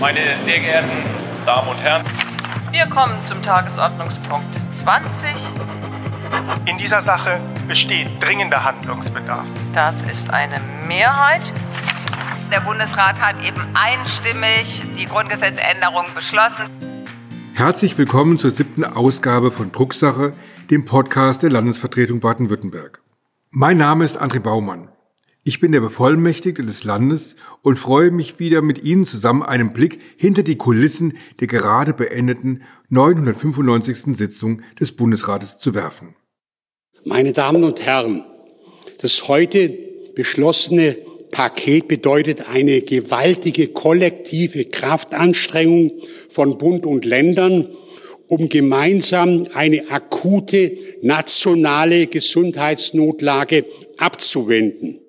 Meine sehr geehrten Damen und Herren, wir kommen zum Tagesordnungspunkt 20. In dieser Sache besteht dringender Handlungsbedarf. Das ist eine Mehrheit. Der Bundesrat hat eben einstimmig die Grundgesetzänderung beschlossen. Herzlich willkommen zur siebten Ausgabe von Drucksache, dem Podcast der Landesvertretung Baden-Württemberg. Mein Name ist André Baumann. Ich bin der Bevollmächtigte des Landes und freue mich wieder mit Ihnen zusammen einen Blick hinter die Kulissen der gerade beendeten 995. Sitzung des Bundesrates zu werfen. Meine Damen und Herren, das heute beschlossene Paket bedeutet eine gewaltige kollektive Kraftanstrengung von Bund und Ländern, um gemeinsam eine akute nationale Gesundheitsnotlage abzuwenden.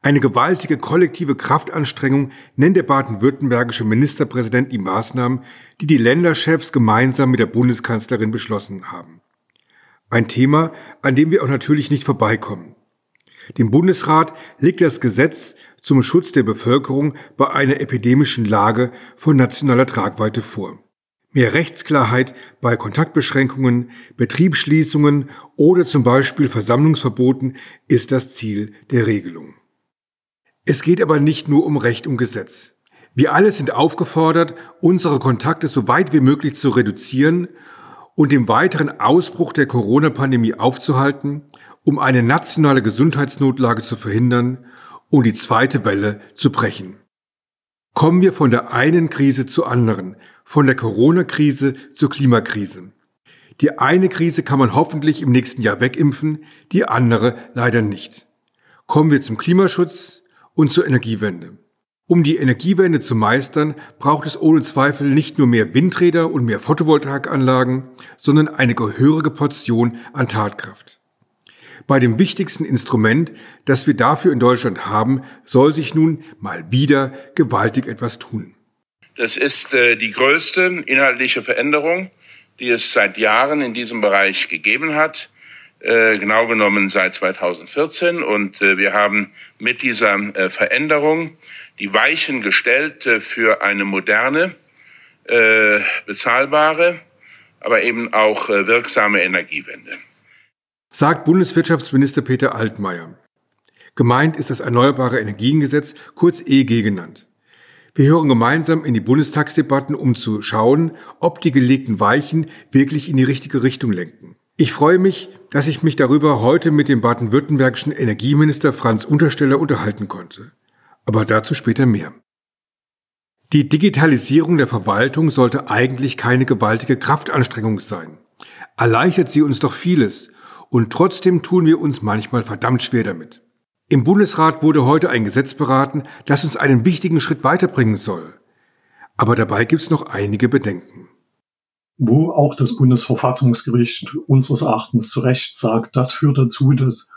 Eine gewaltige kollektive Kraftanstrengung nennt der baden-württembergische Ministerpräsident die Maßnahmen, die die Länderchefs gemeinsam mit der Bundeskanzlerin beschlossen haben. Ein Thema, an dem wir auch natürlich nicht vorbeikommen. Dem Bundesrat liegt das Gesetz zum Schutz der Bevölkerung bei einer epidemischen Lage von nationaler Tragweite vor. Mehr Rechtsklarheit bei Kontaktbeschränkungen, Betriebsschließungen oder zum Beispiel Versammlungsverboten ist das Ziel der Regelung. Es geht aber nicht nur um Recht und Gesetz. Wir alle sind aufgefordert, unsere Kontakte so weit wie möglich zu reduzieren und den weiteren Ausbruch der Corona-Pandemie aufzuhalten, um eine nationale Gesundheitsnotlage zu verhindern und die zweite Welle zu brechen. Kommen wir von der einen Krise zur anderen, von der Corona-Krise zur Klimakrise. Die eine Krise kann man hoffentlich im nächsten Jahr wegimpfen, die andere leider nicht. Kommen wir zum Klimaschutz, und zur Energiewende. Um die Energiewende zu meistern, braucht es ohne Zweifel nicht nur mehr Windräder und mehr Photovoltaikanlagen, sondern eine gehörige Portion an Tatkraft. Bei dem wichtigsten Instrument, das wir dafür in Deutschland haben, soll sich nun mal wieder gewaltig etwas tun. Das ist äh, die größte inhaltliche Veränderung, die es seit Jahren in diesem Bereich gegeben hat. Äh, genau genommen seit 2014. Und äh, wir haben mit dieser äh, Veränderung die Weichen gestellt für eine moderne, bezahlbare, aber eben auch wirksame Energiewende. Sagt Bundeswirtschaftsminister Peter Altmaier. Gemeint ist das Erneuerbare Energiengesetz, kurz EG genannt. Wir hören gemeinsam in die Bundestagsdebatten, um zu schauen, ob die gelegten Weichen wirklich in die richtige Richtung lenken. Ich freue mich, dass ich mich darüber heute mit dem baden-württembergischen Energieminister Franz Untersteller unterhalten konnte. Aber dazu später mehr. Die Digitalisierung der Verwaltung sollte eigentlich keine gewaltige Kraftanstrengung sein. Erleichtert sie uns doch vieles und trotzdem tun wir uns manchmal verdammt schwer damit. Im Bundesrat wurde heute ein Gesetz beraten, das uns einen wichtigen Schritt weiterbringen soll. Aber dabei gibt es noch einige Bedenken wo auch das Bundesverfassungsgericht unseres Erachtens zu Recht sagt, das führt dazu, dass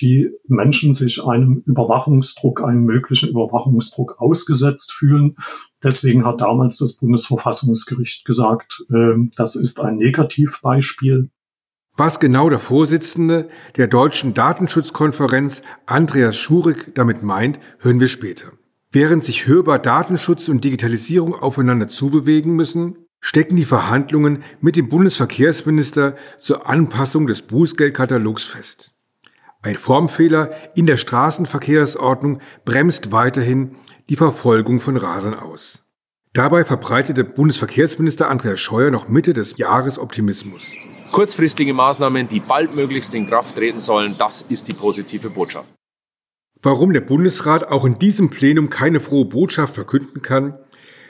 die Menschen sich einem Überwachungsdruck, einem möglichen Überwachungsdruck ausgesetzt fühlen. Deswegen hat damals das Bundesverfassungsgericht gesagt, äh, das ist ein Negativbeispiel. Was genau der Vorsitzende der Deutschen Datenschutzkonferenz Andreas Schurig damit meint, hören wir später. Während sich hörbar Datenschutz und Digitalisierung aufeinander zubewegen müssen, stecken die Verhandlungen mit dem Bundesverkehrsminister zur Anpassung des Bußgeldkatalogs fest. Ein Formfehler in der Straßenverkehrsordnung bremst weiterhin die Verfolgung von Rasern aus. Dabei verbreitete Bundesverkehrsminister Andreas Scheuer noch Mitte des Jahres Optimismus. Kurzfristige Maßnahmen, die baldmöglichst in Kraft treten sollen, das ist die positive Botschaft. Warum der Bundesrat auch in diesem Plenum keine frohe Botschaft verkünden kann,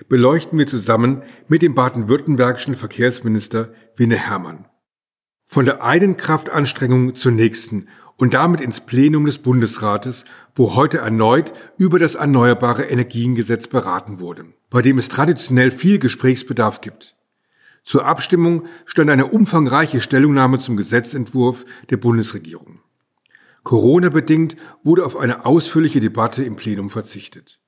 beleuchten wir zusammen mit dem baden-württembergischen Verkehrsminister Winne Hermann. Von der einen Kraftanstrengung zur nächsten und damit ins Plenum des Bundesrates, wo heute erneut über das Erneuerbare Energiengesetz beraten wurde, bei dem es traditionell viel Gesprächsbedarf gibt. Zur Abstimmung stand eine umfangreiche Stellungnahme zum Gesetzentwurf der Bundesregierung. Corona-bedingt wurde auf eine ausführliche Debatte im Plenum verzichtet.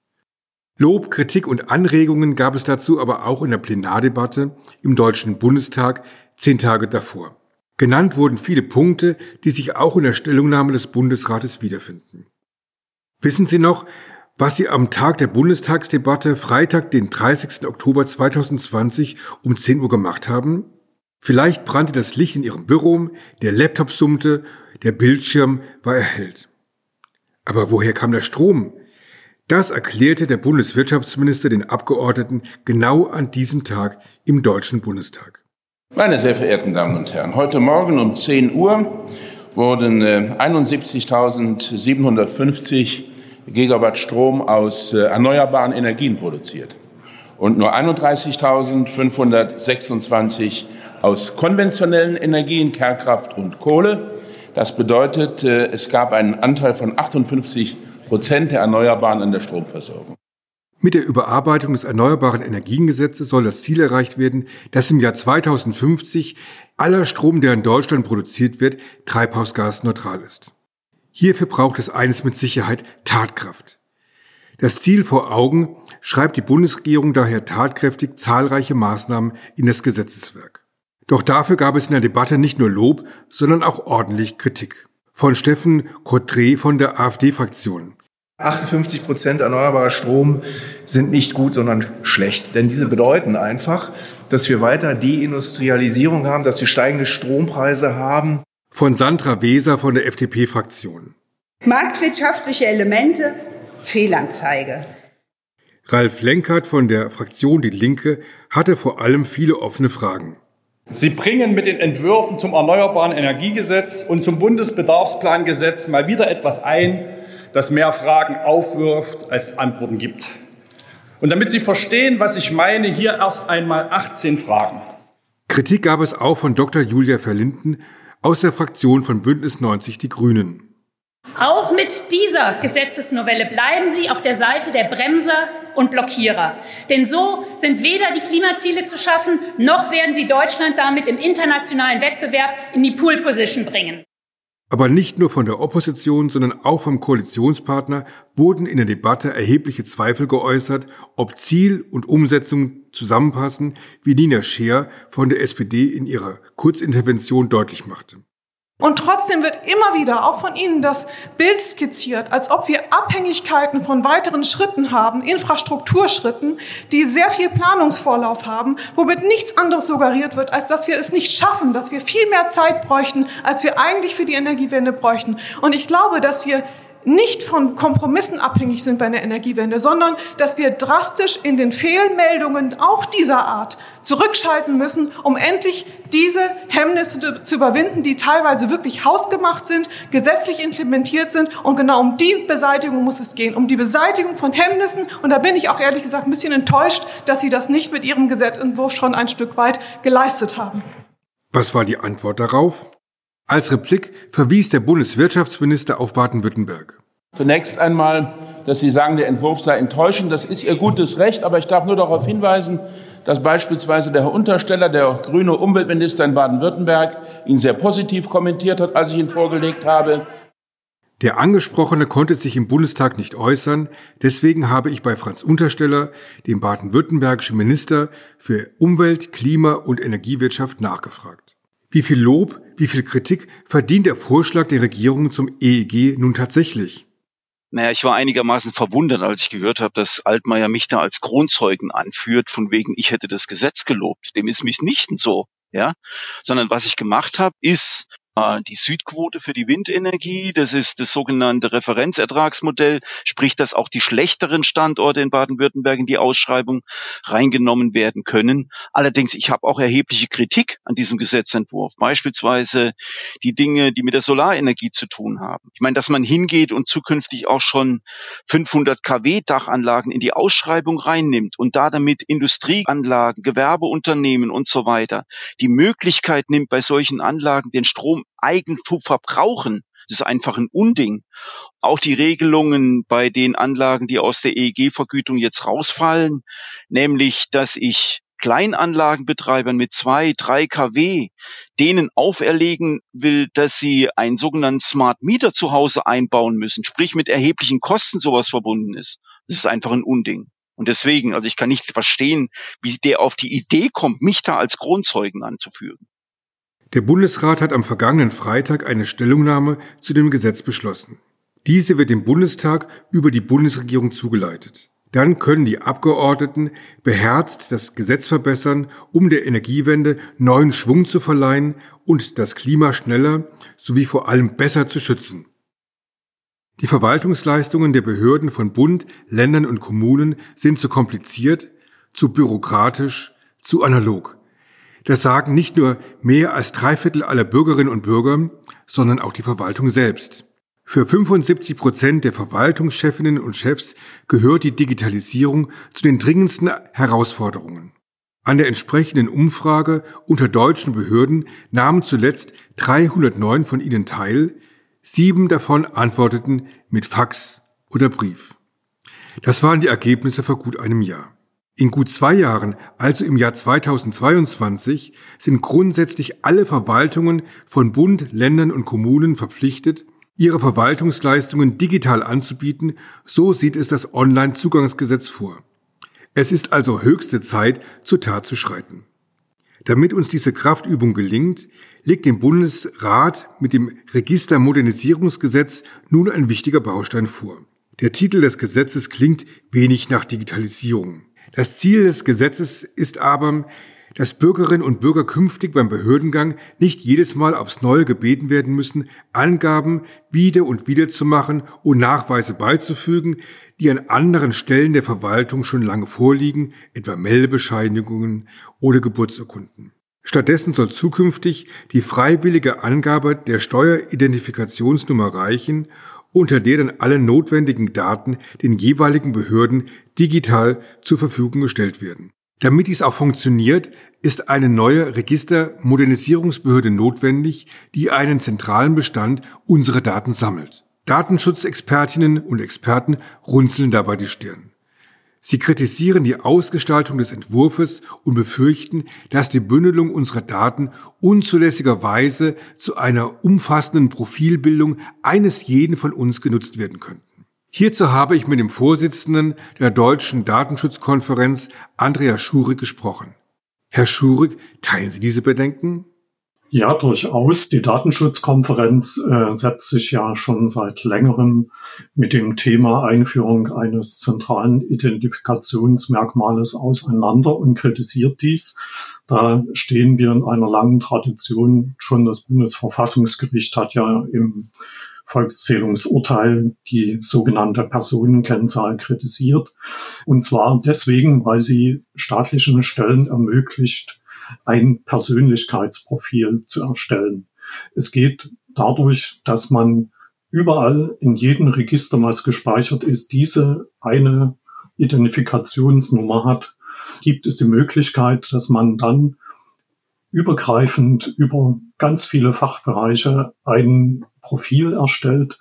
Lob, Kritik und Anregungen gab es dazu aber auch in der Plenardebatte im Deutschen Bundestag zehn Tage davor. Genannt wurden viele Punkte, die sich auch in der Stellungnahme des Bundesrates wiederfinden. Wissen Sie noch, Was Sie am Tag der Bundestagsdebatte, Freitag, den 30. Oktober 2020 um 10 Uhr gemacht haben? Vielleicht brannte das Licht in Ihrem Büro, der Laptop summte, der Bildschirm war erhellt. Aber woher kam der Strom? Das erklärte der Bundeswirtschaftsminister den Abgeordneten genau an diesem Tag im Deutschen Bundestag. Meine sehr verehrten Damen und Herren, heute Morgen um 10 Uhr wurden 71.750 äh, Gigawatt Strom aus äh, erneuerbaren Energien produziert und nur 31.526 aus konventionellen Energien, Kernkraft und Kohle. Das bedeutet, äh, es gab einen Anteil von 58 Prozent der Erneuerbaren in der Stromversorgung. Mit der Überarbeitung des Erneuerbaren Energiengesetzes soll das Ziel erreicht werden, dass im Jahr 2050 aller Strom, der in Deutschland produziert wird, treibhausgasneutral ist. Hierfür braucht es eines mit Sicherheit Tatkraft. Das Ziel vor Augen schreibt die Bundesregierung daher tatkräftig zahlreiche Maßnahmen in das Gesetzeswerk. Doch dafür gab es in der Debatte nicht nur Lob, sondern auch ordentlich Kritik. Von Steffen Cotré von der AfD-Fraktion. 58 Prozent erneuerbarer Strom sind nicht gut, sondern schlecht. Denn diese bedeuten einfach, dass wir weiter Deindustrialisierung haben, dass wir steigende Strompreise haben. Von Sandra Weser von der FDP-Fraktion. Marktwirtschaftliche Elemente, Fehlanzeige. Ralf Lenkert von der Fraktion Die Linke hatte vor allem viele offene Fragen. Sie bringen mit den Entwürfen zum Erneuerbaren Energiegesetz und zum Bundesbedarfsplangesetz mal wieder etwas ein, das mehr Fragen aufwirft, als Antworten gibt. Und damit Sie verstehen, was ich meine, hier erst einmal 18 Fragen. Kritik gab es auch von Dr. Julia Verlinden aus der Fraktion von Bündnis 90 Die Grünen. Auch mit dieser Gesetzesnovelle bleiben Sie auf der Seite der Bremser und Blockierer. Denn so sind weder die Klimaziele zu schaffen, noch werden Sie Deutschland damit im internationalen Wettbewerb in die Pool-Position bringen. Aber nicht nur von der Opposition, sondern auch vom Koalitionspartner wurden in der Debatte erhebliche Zweifel geäußert, ob Ziel und Umsetzung zusammenpassen, wie Nina Scheer von der SPD in ihrer Kurzintervention deutlich machte. Und trotzdem wird immer wieder auch von Ihnen das Bild skizziert, als ob wir Abhängigkeiten von weiteren Schritten haben, Infrastrukturschritten, die sehr viel Planungsvorlauf haben, womit nichts anderes suggeriert wird, als dass wir es nicht schaffen, dass wir viel mehr Zeit bräuchten, als wir eigentlich für die Energiewende bräuchten. Und ich glaube, dass wir nicht von Kompromissen abhängig sind bei der Energiewende, sondern dass wir drastisch in den Fehlmeldungen auch dieser Art zurückschalten müssen, um endlich diese Hemmnisse zu überwinden, die teilweise wirklich hausgemacht sind, gesetzlich implementiert sind. Und genau um die Beseitigung muss es gehen, um die Beseitigung von Hemmnissen. Und da bin ich auch ehrlich gesagt ein bisschen enttäuscht, dass Sie das nicht mit Ihrem Gesetzentwurf schon ein Stück weit geleistet haben. Was war die Antwort darauf? Als Replik verwies der Bundeswirtschaftsminister auf Baden-Württemberg. Zunächst einmal, dass Sie sagen, der Entwurf sei enttäuschend. Das ist Ihr gutes Recht, aber ich darf nur darauf hinweisen, dass beispielsweise der Herr Untersteller, der grüne Umweltminister in Baden-Württemberg, ihn sehr positiv kommentiert hat, als ich ihn vorgelegt habe. Der Angesprochene konnte sich im Bundestag nicht äußern, deswegen habe ich bei Franz Untersteller, dem baden-württembergischen Minister für Umwelt, Klima und Energiewirtschaft, nachgefragt. Wie viel Lob, wie viel Kritik verdient der Vorschlag der Regierung zum EEG nun tatsächlich? Naja, ich war einigermaßen verwundert, als ich gehört habe, dass Altmaier mich da als Kronzeugen anführt, von wegen, ich hätte das Gesetz gelobt. Dem ist mitnichten so, ja. Sondern was ich gemacht habe, ist die Südquote für die Windenergie. Das ist das sogenannte Referenzertragsmodell, sprich, dass auch die schlechteren Standorte in Baden-Württemberg in die Ausschreibung reingenommen werden können. Allerdings, ich habe auch erhebliche Kritik an diesem Gesetzentwurf. Beispielsweise die Dinge, die mit der Solarenergie zu tun haben. Ich meine, dass man hingeht und zukünftig auch schon 500 kW Dachanlagen in die Ausschreibung reinnimmt und da damit Industrieanlagen, Gewerbeunternehmen und so weiter die Möglichkeit nimmt, bei solchen Anlagen den Strom eigen zu verbrauchen. Das ist einfach ein Unding. Auch die Regelungen bei den Anlagen, die aus der EEG-Vergütung jetzt rausfallen, nämlich, dass ich Kleinanlagenbetreibern mit zwei, drei kW denen auferlegen will, dass sie einen sogenannten Smart Meter zu Hause einbauen müssen, sprich mit erheblichen Kosten sowas verbunden ist. Das ist einfach ein Unding. Und deswegen, also ich kann nicht verstehen, wie der auf die Idee kommt, mich da als Kronzeugen anzuführen. Der Bundesrat hat am vergangenen Freitag eine Stellungnahme zu dem Gesetz beschlossen. Diese wird dem Bundestag über die Bundesregierung zugeleitet. Dann können die Abgeordneten beherzt das Gesetz verbessern, um der Energiewende neuen Schwung zu verleihen und das Klima schneller sowie vor allem besser zu schützen. Die Verwaltungsleistungen der Behörden von Bund, Ländern und Kommunen sind zu kompliziert, zu bürokratisch, zu analog. Das sagen nicht nur mehr als drei Viertel aller Bürgerinnen und Bürger, sondern auch die Verwaltung selbst. Für 75 Prozent der Verwaltungschefinnen und Chefs gehört die Digitalisierung zu den dringendsten Herausforderungen. An der entsprechenden Umfrage unter deutschen Behörden nahmen zuletzt 309 von ihnen teil, sieben davon antworteten mit Fax oder Brief. Das waren die Ergebnisse vor gut einem Jahr. In gut zwei Jahren, also im Jahr 2022, sind grundsätzlich alle Verwaltungen von Bund, Ländern und Kommunen verpflichtet, ihre Verwaltungsleistungen digital anzubieten, so sieht es das Online-Zugangsgesetz vor. Es ist also höchste Zeit, zur Tat zu schreiten. Damit uns diese Kraftübung gelingt, legt dem Bundesrat mit dem Registermodernisierungsgesetz nun ein wichtiger Baustein vor. Der Titel des Gesetzes klingt wenig nach Digitalisierung. Das Ziel des Gesetzes ist aber, dass Bürgerinnen und Bürger künftig beim Behördengang nicht jedes Mal aufs Neue gebeten werden müssen, Angaben wieder und wieder zu machen und Nachweise beizufügen, die an anderen Stellen der Verwaltung schon lange vorliegen, etwa Meldebescheinigungen oder Geburtsurkunden. Stattdessen soll zukünftig die freiwillige Angabe der Steueridentifikationsnummer reichen, unter der dann alle notwendigen Daten den jeweiligen Behörden digital zur Verfügung gestellt werden. Damit dies auch funktioniert, ist eine neue Registermodernisierungsbehörde notwendig, die einen zentralen Bestand unserer Daten sammelt. Datenschutzexpertinnen und Experten runzeln dabei die Stirn. Sie kritisieren die Ausgestaltung des Entwurfs und befürchten, dass die Bündelung unserer Daten unzulässigerweise zu einer umfassenden Profilbildung eines jeden von uns genutzt werden könnten. Hierzu habe ich mit dem Vorsitzenden der Deutschen Datenschutzkonferenz, Andreas Schurig, gesprochen. Herr Schurig, teilen Sie diese Bedenken? Ja, durchaus. Die Datenschutzkonferenz äh, setzt sich ja schon seit längerem mit dem Thema Einführung eines zentralen Identifikationsmerkmales auseinander und kritisiert dies. Da stehen wir in einer langen Tradition. Schon das Bundesverfassungsgericht hat ja im Volkszählungsurteil die sogenannte Personenkennzahl kritisiert. Und zwar deswegen, weil sie staatlichen Stellen ermöglicht, ein Persönlichkeitsprofil zu erstellen. Es geht dadurch, dass man überall in jedem Register, was gespeichert ist, diese eine Identifikationsnummer hat, gibt es die Möglichkeit, dass man dann übergreifend über ganz viele Fachbereiche ein Profil erstellt,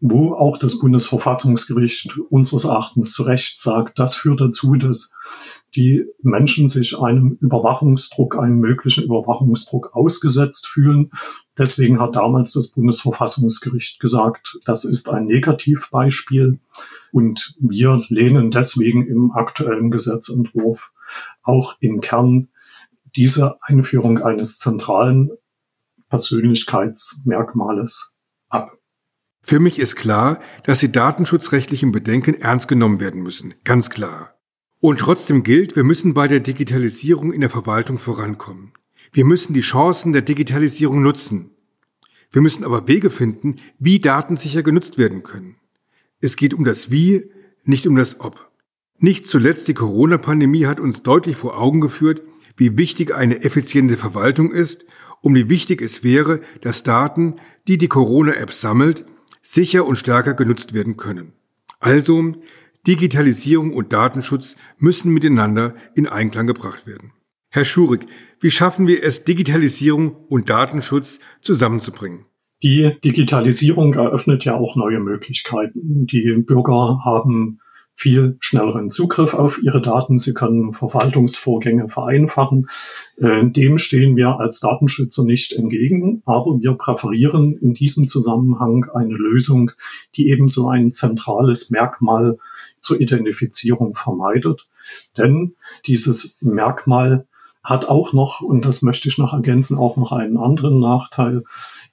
wo auch das Bundesverfassungsgericht unseres Erachtens zu Recht sagt, das führt dazu, dass die Menschen sich einem Überwachungsdruck, einem möglichen Überwachungsdruck ausgesetzt fühlen. Deswegen hat damals das Bundesverfassungsgericht gesagt, das ist ein Negativbeispiel und wir lehnen deswegen im aktuellen Gesetzentwurf auch im Kern diese Einführung eines zentralen Persönlichkeitsmerkmales ab. Für mich ist klar, dass die datenschutzrechtlichen Bedenken ernst genommen werden müssen. Ganz klar. Und trotzdem gilt, wir müssen bei der Digitalisierung in der Verwaltung vorankommen. Wir müssen die Chancen der Digitalisierung nutzen. Wir müssen aber Wege finden, wie Daten sicher genutzt werden können. Es geht um das Wie, nicht um das Ob. Nicht zuletzt die Corona-Pandemie hat uns deutlich vor Augen geführt, wie wichtig eine effiziente Verwaltung ist und wie wichtig es wäre, dass Daten, die die Corona-App sammelt, sicher und stärker genutzt werden können. Also, Digitalisierung und Datenschutz müssen miteinander in Einklang gebracht werden. Herr Schurig, wie schaffen wir es, Digitalisierung und Datenschutz zusammenzubringen? Die Digitalisierung eröffnet ja auch neue Möglichkeiten. Die Bürger haben viel schnelleren Zugriff auf ihre Daten. Sie können Verwaltungsvorgänge vereinfachen. Äh, dem stehen wir als Datenschützer nicht entgegen, aber wir präferieren in diesem Zusammenhang eine Lösung, die ebenso ein zentrales Merkmal zur Identifizierung vermeidet. Denn dieses Merkmal hat auch noch, und das möchte ich noch ergänzen, auch noch einen anderen Nachteil.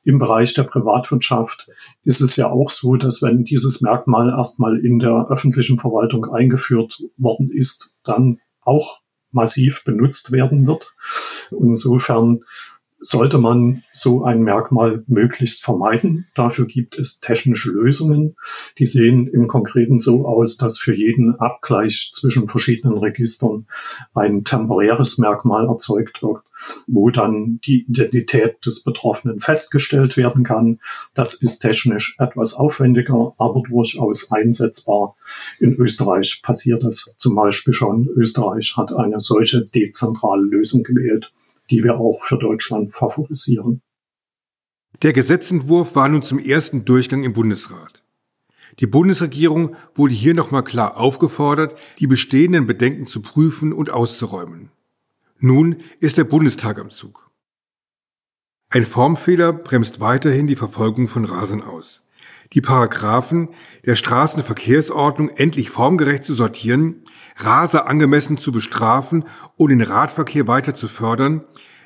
Im Bereich der Privatwirtschaft ist es ja auch so, dass wenn dieses Merkmal erstmal in der öffentlichen Verwaltung eingeführt worden ist, dann auch massiv benutzt werden wird. Insofern sollte man so ein Merkmal möglichst vermeiden. Dafür gibt es technische Lösungen. Die sehen im Konkreten so aus, dass für jeden Abgleich zwischen verschiedenen Registern ein temporäres Merkmal erzeugt wird, wo dann die Identität des Betroffenen festgestellt werden kann. Das ist technisch etwas aufwendiger, aber durchaus einsetzbar. In Österreich passiert das zum Beispiel schon. Österreich hat eine solche dezentrale Lösung gewählt die wir auch für Deutschland favorisieren. Der Gesetzentwurf war nun zum ersten Durchgang im Bundesrat. Die Bundesregierung wurde hier nochmal klar aufgefordert, die bestehenden Bedenken zu prüfen und auszuräumen. Nun ist der Bundestag am Zug. Ein Formfehler bremst weiterhin die Verfolgung von Rasern aus. Die Paragraphen der Straßenverkehrsordnung endlich formgerecht zu sortieren, Raser angemessen zu bestrafen und den Radverkehr weiter zu fördern,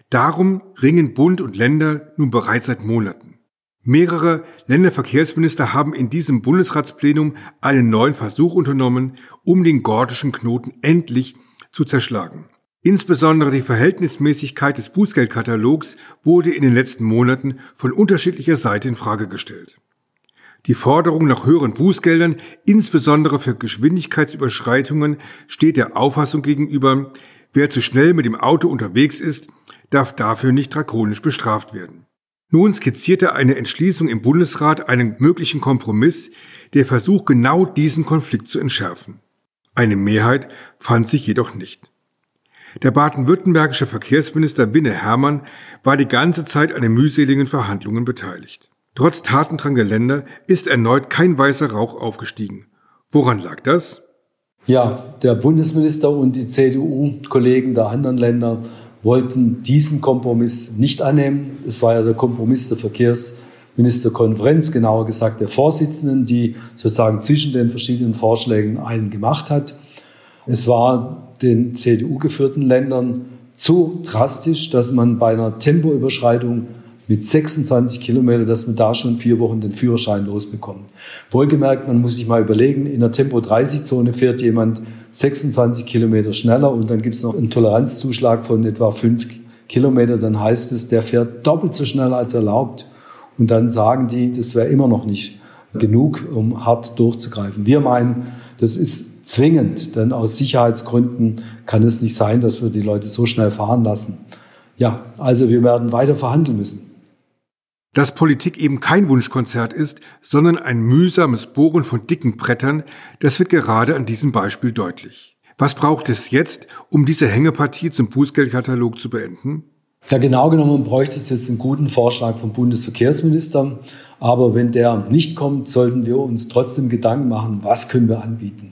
darum ringen Bund und Länder nun bereits seit Monaten. Mehrere Länderverkehrsminister haben in diesem Bundesratsplenum einen neuen Versuch unternommen, um den gordischen Knoten endlich zu zerschlagen. Insbesondere die Verhältnismäßigkeit des Bußgeldkatalogs wurde in den letzten Monaten von unterschiedlicher Seite in Frage gestellt. Die Forderung nach höheren Bußgeldern, insbesondere für Geschwindigkeitsüberschreitungen, steht der Auffassung gegenüber, wer zu schnell mit dem Auto unterwegs ist, darf dafür nicht drakonisch bestraft werden. Nun skizzierte eine Entschließung im Bundesrat einen möglichen Kompromiss, der versucht, genau diesen Konflikt zu entschärfen. Eine Mehrheit fand sich jedoch nicht. Der baden-württembergische Verkehrsminister Winne Hermann war die ganze Zeit an den mühseligen Verhandlungen beteiligt. Trotz Tatendrang der Länder ist erneut kein weißer Rauch aufgestiegen. Woran lag das? Ja, der Bundesminister und die CDU-Kollegen der anderen Länder wollten diesen Kompromiss nicht annehmen. Es war ja der Kompromiss der Verkehrsministerkonferenz, genauer gesagt der Vorsitzenden, die sozusagen zwischen den verschiedenen Vorschlägen einen gemacht hat. Es war den CDU-geführten Ländern zu drastisch, dass man bei einer Tempoüberschreitung mit 26 Kilometer, dass man da schon vier Wochen den Führerschein losbekommt. Wohlgemerkt, man muss sich mal überlegen, in der Tempo-30-Zone fährt jemand 26 Kilometer schneller und dann gibt es noch einen Toleranzzuschlag von etwa fünf Kilometer, dann heißt es, der fährt doppelt so schnell als erlaubt. Und dann sagen die, das wäre immer noch nicht genug, um hart durchzugreifen. Wir meinen, das ist zwingend, denn aus Sicherheitsgründen kann es nicht sein, dass wir die Leute so schnell fahren lassen. Ja, also wir werden weiter verhandeln müssen. Dass Politik eben kein Wunschkonzert ist, sondern ein mühsames Bohren von dicken Brettern, das wird gerade an diesem Beispiel deutlich. Was braucht es jetzt, um diese Hängepartie zum Bußgeldkatalog zu beenden? Ja, genau genommen bräuchte es jetzt einen guten Vorschlag vom Bundesverkehrsminister. Aber wenn der nicht kommt, sollten wir uns trotzdem Gedanken machen, was können wir anbieten.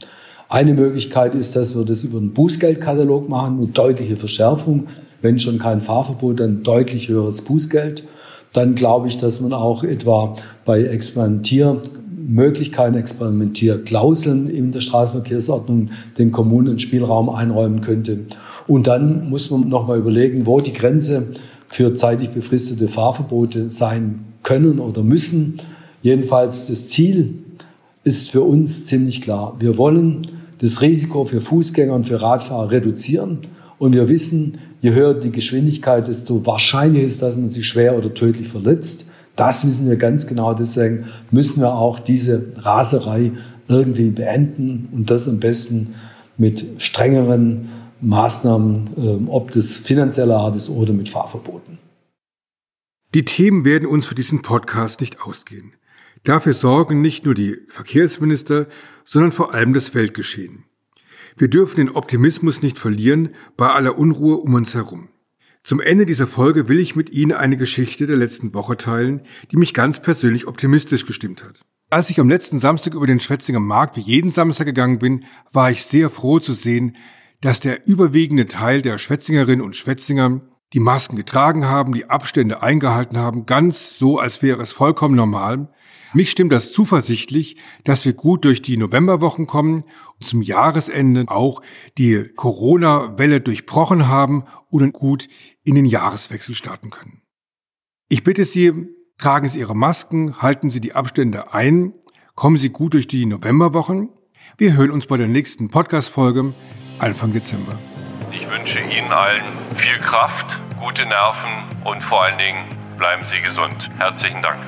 Eine Möglichkeit ist, dass wir das über einen Bußgeldkatalog machen, eine deutliche Verschärfung. Wenn schon kein Fahrverbot, dann deutlich höheres Bußgeld dann glaube ich, dass man auch etwa bei Experimentiermöglichkeiten, Experimentierklauseln in der Straßenverkehrsordnung den Kommunen Spielraum einräumen könnte. Und dann muss man nochmal überlegen, wo die Grenze für zeitlich befristete Fahrverbote sein können oder müssen. Jedenfalls das Ziel ist für uns ziemlich klar. Wir wollen das Risiko für Fußgänger und für Radfahrer reduzieren. Und wir wissen, je höher die Geschwindigkeit, desto wahrscheinlicher ist, dass man sich schwer oder tödlich verletzt. Das wissen wir ganz genau. Deswegen müssen wir auch diese Raserei irgendwie beenden und das am besten mit strengeren Maßnahmen, ähm, ob das finanzieller Art ist oder mit Fahrverboten. Die Themen werden uns für diesen Podcast nicht ausgehen. Dafür sorgen nicht nur die Verkehrsminister, sondern vor allem das Weltgeschehen. Wir dürfen den Optimismus nicht verlieren bei aller Unruhe um uns herum. Zum Ende dieser Folge will ich mit Ihnen eine Geschichte der letzten Woche teilen, die mich ganz persönlich optimistisch gestimmt hat. Als ich am letzten Samstag über den Schwetzinger Markt wie jeden Samstag gegangen bin, war ich sehr froh zu sehen, dass der überwiegende Teil der Schwetzingerinnen und Schwetzinger die Masken getragen haben, die Abstände eingehalten haben, ganz so, als wäre es vollkommen normal. Mich stimmt das zuversichtlich, dass wir gut durch die Novemberwochen kommen und zum Jahresende auch die Corona-Welle durchbrochen haben und gut in den Jahreswechsel starten können. Ich bitte Sie, Tragen Sie Ihre Masken, halten Sie die Abstände ein, kommen Sie gut durch die Novemberwochen. Wir hören uns bei der nächsten Podcast-Folge Anfang Dezember. Ich wünsche Ihnen allen viel Kraft, gute Nerven und vor allen Dingen bleiben Sie gesund. Herzlichen Dank.